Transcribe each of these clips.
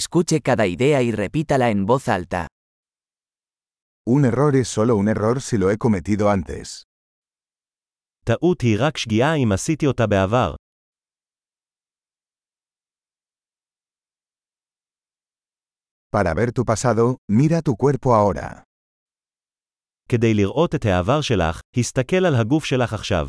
Escuche cada idea y repítala en voz alta. Un error es solo un error si lo he cometido antes. טעות היא רק שגיאה אם עשיתי אותה בעבר. Para ver tu pasado, mira tu cuerpo ahora. כדי לראות את העבר שלך, הסתכל על הגוף שלך עכשיו.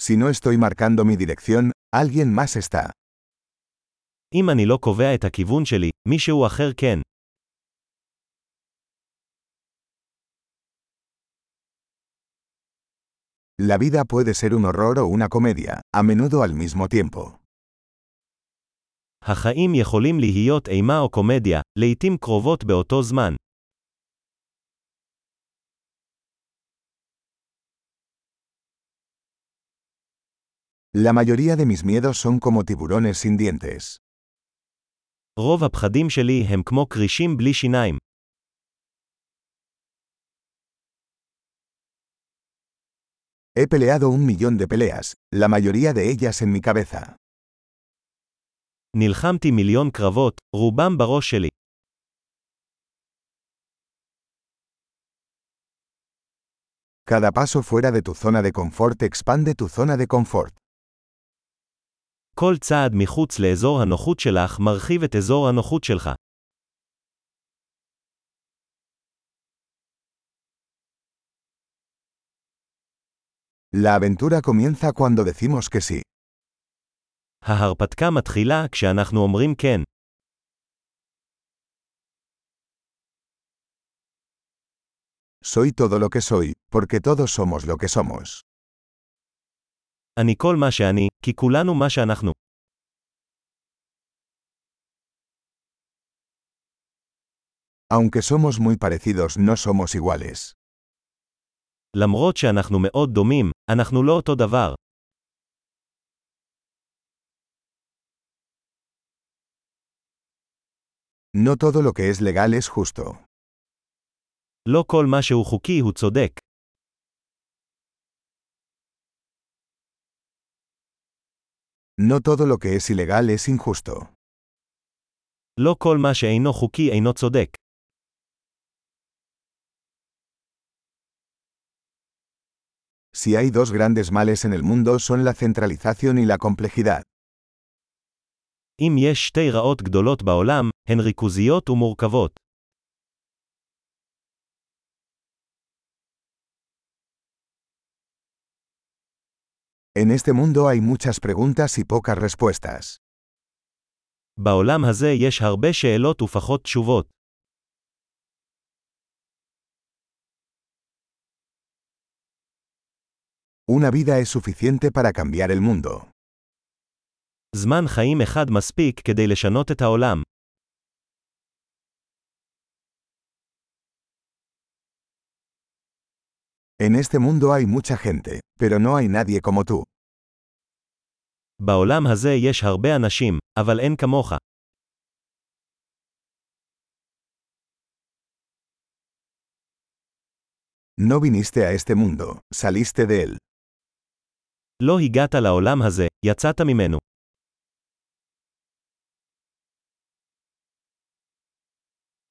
Si no estoy marcando mi dirección, alguien más está. אם אני לא קובע את הכיוון שלי, מישהו אחר כן. La vida puede ser un horror o una comedia, a menudo al mismo tiempo. החיים יכולים להיות אימה או קומדיה, לעתים קרובות באותו זמן. La mayoría de mis miedos son como tiburones sin dientes. רוב הפחדים שלי הם כמו כרישים בלי שיניים. He peleado un millón de peleas, la mayoría de ellas en mi cabeza. נלחמתי מיליון קרבות, רובם בראש שלי. Cada paso fuera de tu zona de confort expande tu zona de confort. כל צעד מחוץ לאזור הנוחות שלך מרחיב את אזור הנוחות שלך. La aventura comienza cuando decimos que sí. ההרפתקה מתחילה כשאנחנו אומרים כן. Soy todo lo que soy, porque todos somos lo que somos. אני כל מה שאני, כי כולנו מה שאנחנו. Aunque somos muy parecidos, no somos iguales. למרות שאנחנו מאוד דומים, אנחנו לא אותו דבר. No todo lo que es legal es justo. לא כל מה שהוא חוקי הוא צודק. No todo lo que es ilegal es injusto. לא כל מה שאינו חוקי אינו צודק. Si hay dos grandes males en el mundo son la centralización y la complejidad. אם יש שתי רעות גדולות בעולם, הן ריכוזיות ומורכבות. En este mundo hay muchas preguntas y pocas respuestas. בעולם הזה יש הרבה שאלות ופחות תשובות. Una vida es suficiente para cambiar el mundo. זמן חיים אחד מספיק כדי לשנות את העולם. En este mundo hay mucha gente, pero no hay nadie como tú. בעולם הזה יש הרבה אנשים, אבל אין כמוך. No viniste a este mundo, saliste de él. לא הגעת לעולם הזה, יצאת ממנו.